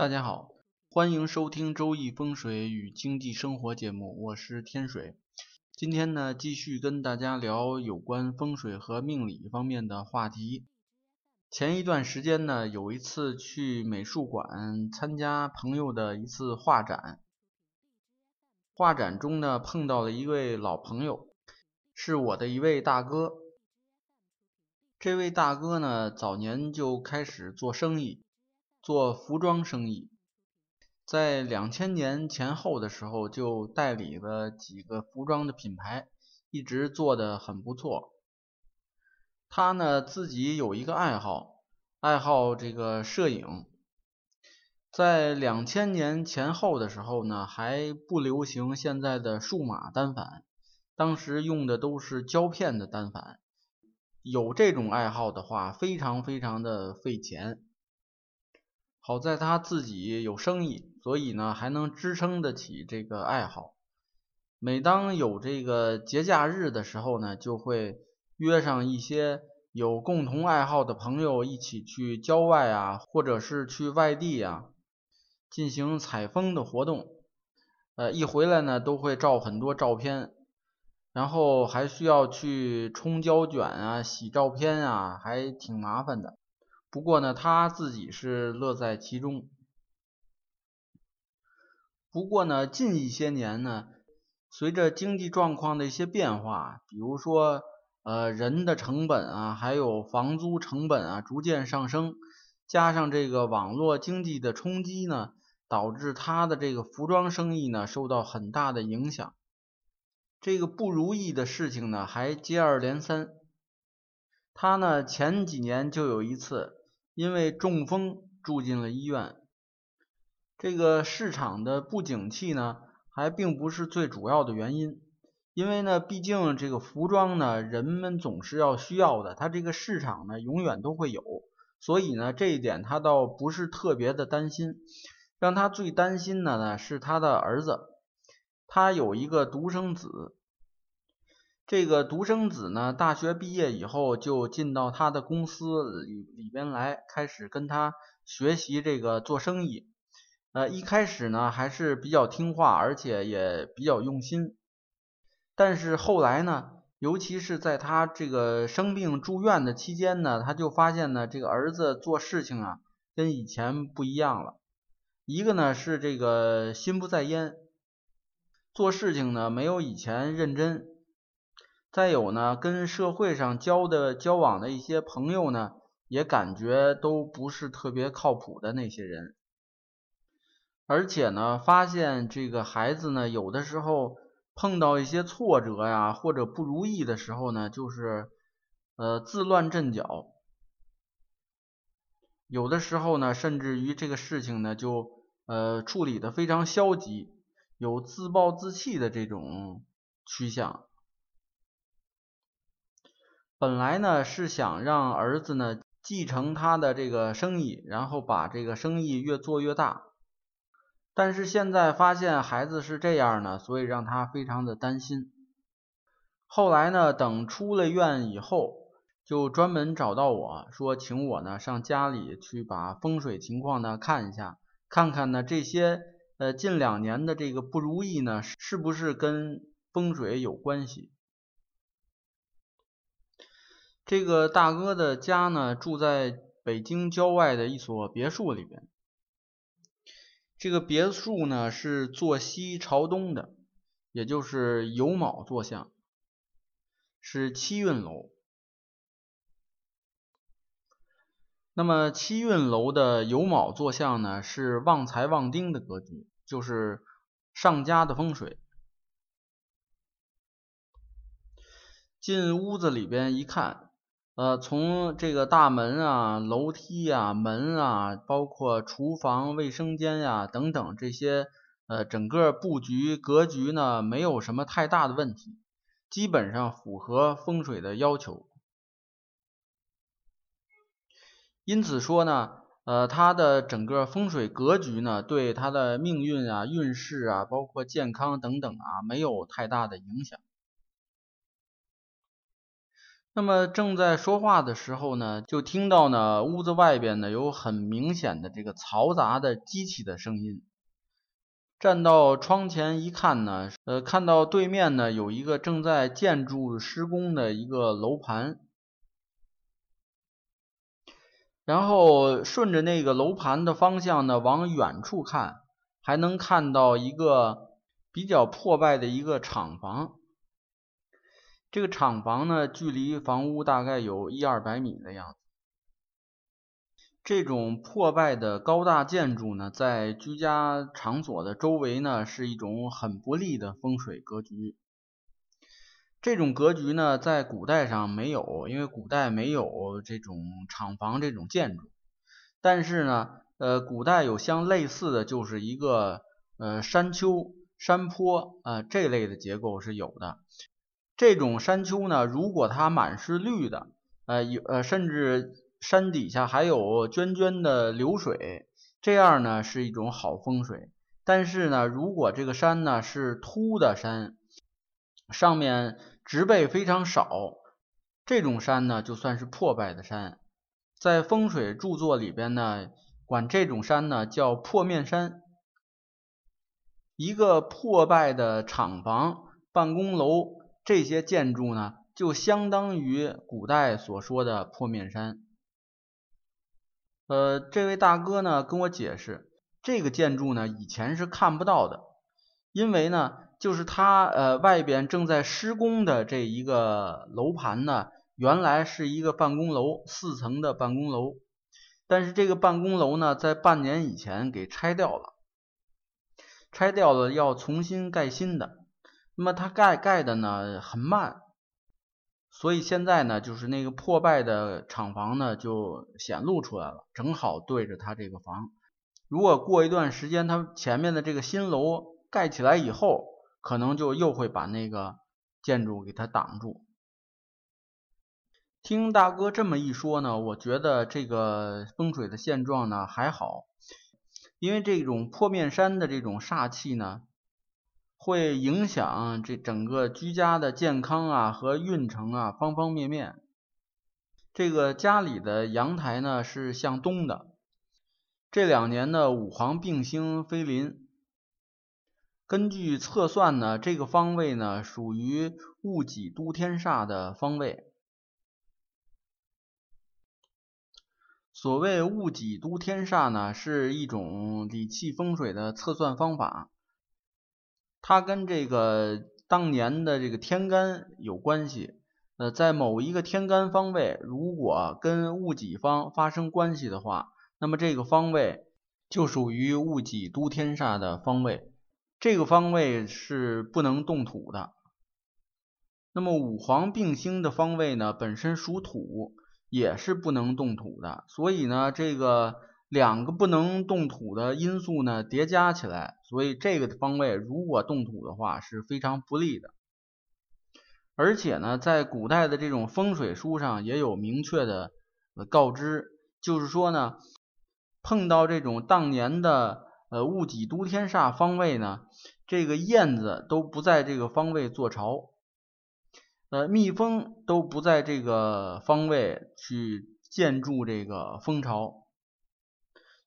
大家好，欢迎收听《周易风水与经济生活》节目，我是天水。今天呢，继续跟大家聊有关风水和命理方面的话题。前一段时间呢，有一次去美术馆参加朋友的一次画展，画展中呢，碰到了一位老朋友，是我的一位大哥。这位大哥呢，早年就开始做生意。做服装生意，在两千年前后的时候就代理了几个服装的品牌，一直做的很不错。他呢自己有一个爱好，爱好这个摄影。在两千年前后的时候呢，还不流行现在的数码单反，当时用的都是胶片的单反。有这种爱好的话，非常非常的费钱。好在他自己有生意，所以呢还能支撑得起这个爱好。每当有这个节假日的时候呢，就会约上一些有共同爱好的朋友一起去郊外啊，或者是去外地啊，进行采风的活动。呃，一回来呢都会照很多照片，然后还需要去冲胶卷啊、洗照片啊，还挺麻烦的。不过呢，他自己是乐在其中。不过呢，近一些年呢，随着经济状况的一些变化，比如说呃人的成本啊，还有房租成本啊逐渐上升，加上这个网络经济的冲击呢，导致他的这个服装生意呢受到很大的影响。这个不如意的事情呢还接二连三。他呢前几年就有一次。因为中风住进了医院，这个市场的不景气呢，还并不是最主要的原因。因为呢，毕竟这个服装呢，人们总是要需要的，它这个市场呢，永远都会有。所以呢，这一点他倒不是特别的担心。让他最担心的呢，是他的儿子，他有一个独生子。这个独生子呢，大学毕业以后就进到他的公司里里边来，开始跟他学习这个做生意。呃，一开始呢还是比较听话，而且也比较用心。但是后来呢，尤其是在他这个生病住院的期间呢，他就发现呢，这个儿子做事情啊跟以前不一样了。一个呢是这个心不在焉，做事情呢没有以前认真。再有呢，跟社会上交的交往的一些朋友呢，也感觉都不是特别靠谱的那些人。而且呢，发现这个孩子呢，有的时候碰到一些挫折呀，或者不如意的时候呢，就是呃自乱阵脚。有的时候呢，甚至于这个事情呢，就呃处理的非常消极，有自暴自弃的这种趋向。本来呢是想让儿子呢继承他的这个生意，然后把这个生意越做越大。但是现在发现孩子是这样呢，所以让他非常的担心。后来呢，等出了院以后，就专门找到我说，请我呢上家里去把风水情况呢看一下，看看呢这些呃近两年的这个不如意呢是不是跟风水有关系。这个大哥的家呢，住在北京郊外的一所别墅里边。这个别墅呢是坐西朝东的，也就是酉卯坐向，是七运楼。那么七运楼的酉卯坐向呢，是旺财旺丁的格局，就是上家的风水。进屋子里边一看。呃，从这个大门啊、楼梯啊、门啊，包括厨房、卫生间呀等等这些，呃，整个布局格局呢，没有什么太大的问题，基本上符合风水的要求。因此说呢，呃，他的整个风水格局呢，对他的命运啊、运势啊，包括健康等等啊，没有太大的影响。那么正在说话的时候呢，就听到呢屋子外边呢有很明显的这个嘈杂的机器的声音。站到窗前一看呢，呃，看到对面呢有一个正在建筑施工的一个楼盘，然后顺着那个楼盘的方向呢往远处看，还能看到一个比较破败的一个厂房。这个厂房呢，距离房屋大概有一二百米的样子。这种破败的高大建筑呢，在居家场所的周围呢，是一种很不利的风水格局。这种格局呢，在古代上没有，因为古代没有这种厂房这种建筑。但是呢，呃，古代有相类似的，就是一个呃山丘、山坡啊这类的结构是有的。这种山丘呢，如果它满是绿的，呃，有呃，甚至山底下还有涓涓的流水，这样呢是一种好风水。但是呢，如果这个山呢是秃的山，上面植被非常少，这种山呢就算是破败的山。在风水著作里边呢，管这种山呢叫破面山。一个破败的厂房、办公楼。这些建筑呢，就相当于古代所说的破面山。呃，这位大哥呢跟我解释，这个建筑呢以前是看不到的，因为呢，就是它呃外边正在施工的这一个楼盘呢，原来是一个办公楼，四层的办公楼，但是这个办公楼呢，在半年以前给拆掉了，拆掉了要重新盖新的。那么它盖盖的呢很慢，所以现在呢就是那个破败的厂房呢就显露出来了，正好对着它这个房。如果过一段时间它前面的这个新楼盖起来以后，可能就又会把那个建筑给它挡住。听大哥这么一说呢，我觉得这个风水的现状呢还好，因为这种破面山的这种煞气呢。会影响这整个居家的健康啊和运程啊方方面面。这个家里的阳台呢是向东的，这两年的五黄并星飞临，根据测算呢，这个方位呢属于戊己都天煞的方位。所谓戊己都天煞呢，是一种理气风水的测算方法。它跟这个当年的这个天干有关系，呃，在某一个天干方位，如果跟戊己方发生关系的话，那么这个方位就属于戊己都天煞的方位，这个方位是不能动土的。那么五黄并星的方位呢，本身属土，也是不能动土的，所以呢，这个。两个不能动土的因素呢叠加起来，所以这个方位如果动土的话是非常不利的。而且呢，在古代的这种风水书上也有明确的告知，就是说呢，碰到这种当年的呃戊己都天煞方位呢，这个燕子都不在这个方位做巢，呃，蜜蜂都不在这个方位去建筑这个蜂巢。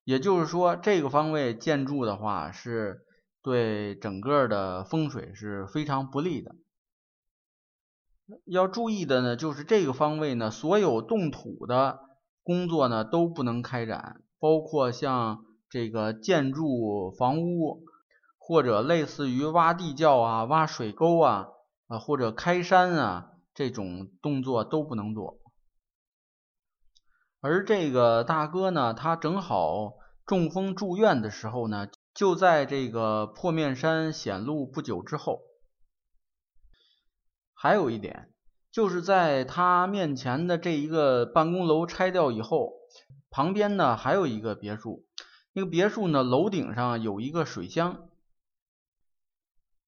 也就是说，这个方位建筑的话，是对整个的风水是非常不利的。要注意的呢，就是这个方位呢，所有动土的工作呢都不能开展，包括像这个建筑房屋，或者类似于挖地窖啊、挖水沟啊，啊或者开山啊这种动作都不能做。而这个大哥呢，他正好中风住院的时候呢，就在这个破面山显露不久之后。还有一点，就是在他面前的这一个办公楼拆掉以后，旁边呢还有一个别墅，那个别墅呢楼顶上有一个水箱。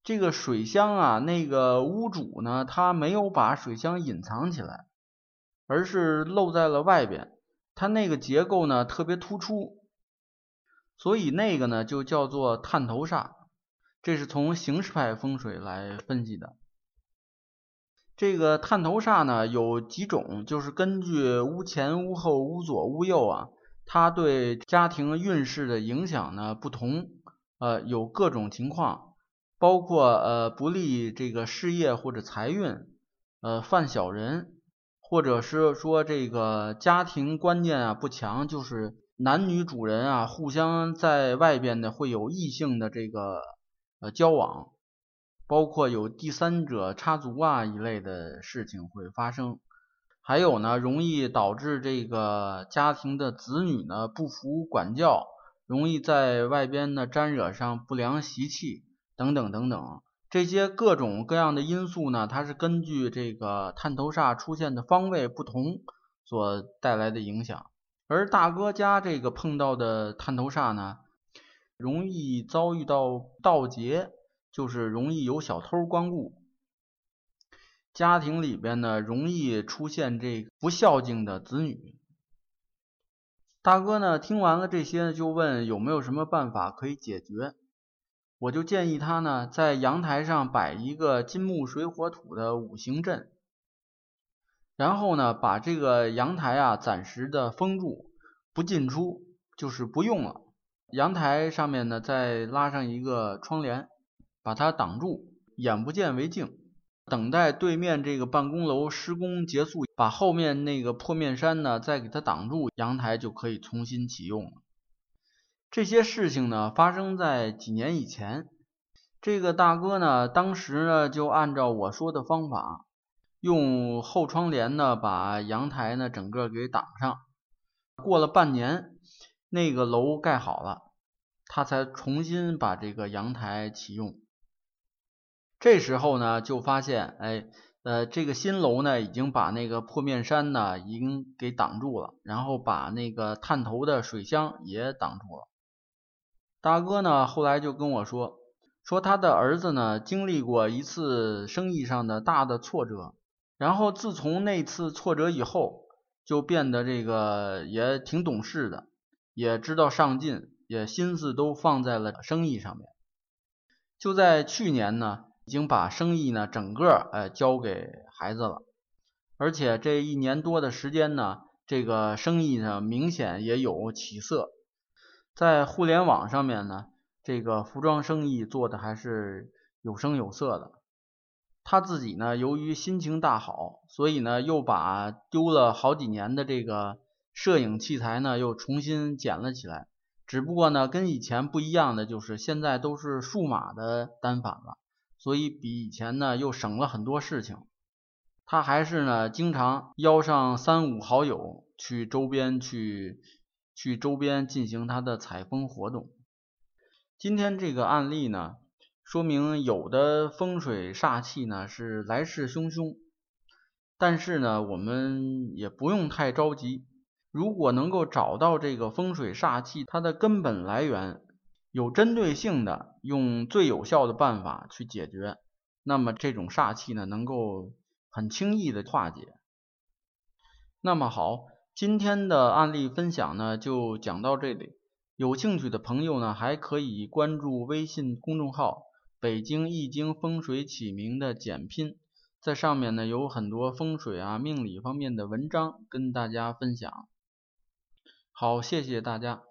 这个水箱啊，那个屋主呢，他没有把水箱隐藏起来，而是露在了外边。它那个结构呢特别突出，所以那个呢就叫做探头煞，这是从形式派风水来分析的。这个探头煞呢有几种，就是根据屋前、屋后、屋左、屋右啊，它对家庭运势的影响呢不同，呃，有各种情况，包括呃不利这个事业或者财运，呃犯小人，或者是说这个家庭观念啊不强，就是男女主人啊互相在外边呢会有异性的这个呃交往。包括有第三者插足啊一类的事情会发生，还有呢，容易导致这个家庭的子女呢不服管教，容易在外边呢沾惹上不良习气等等等等，这些各种各样的因素呢，它是根据这个探头煞出现的方位不同所带来的影响。而大哥家这个碰到的探头煞呢，容易遭遇到盗劫。就是容易有小偷光顾，家庭里边呢容易出现这不孝敬的子女。大哥呢听完了这些呢，就问有没有什么办法可以解决。我就建议他呢在阳台上摆一个金木水火土的五行阵，然后呢把这个阳台啊暂时的封住，不进出，就是不用了。阳台上面呢再拉上一个窗帘。把它挡住，眼不见为净，等待对面这个办公楼施工结束，把后面那个破面山呢再给它挡住，阳台就可以重新启用了。这些事情呢发生在几年以前，这个大哥呢当时呢就按照我说的方法，用后窗帘呢把阳台呢整个给挡上。过了半年，那个楼盖好了，他才重新把这个阳台启用。这时候呢，就发现，哎，呃，这个新楼呢，已经把那个破面山呢，已经给挡住了，然后把那个探头的水箱也挡住了。大哥呢，后来就跟我说，说他的儿子呢，经历过一次生意上的大的挫折，然后自从那次挫折以后，就变得这个也挺懂事的，也知道上进，也心思都放在了生意上面。就在去年呢。已经把生意呢整个呃交给孩子了，而且这一年多的时间呢，这个生意呢明显也有起色，在互联网上面呢，这个服装生意做的还是有声有色的。他自己呢由于心情大好，所以呢又把丢了好几年的这个摄影器材呢又重新捡了起来，只不过呢跟以前不一样的就是现在都是数码的单反了。所以比以前呢又省了很多事情，他还是呢经常邀上三五好友去周边去去周边进行他的采风活动。今天这个案例呢，说明有的风水煞气呢是来势汹汹，但是呢我们也不用太着急，如果能够找到这个风水煞气它的根本来源。有针对性的用最有效的办法去解决，那么这种煞气呢，能够很轻易的化解。那么好，今天的案例分享呢就讲到这里。有兴趣的朋友呢，还可以关注微信公众号“北京易经风水起名”的简拼，在上面呢有很多风水啊、命理方面的文章跟大家分享。好，谢谢大家。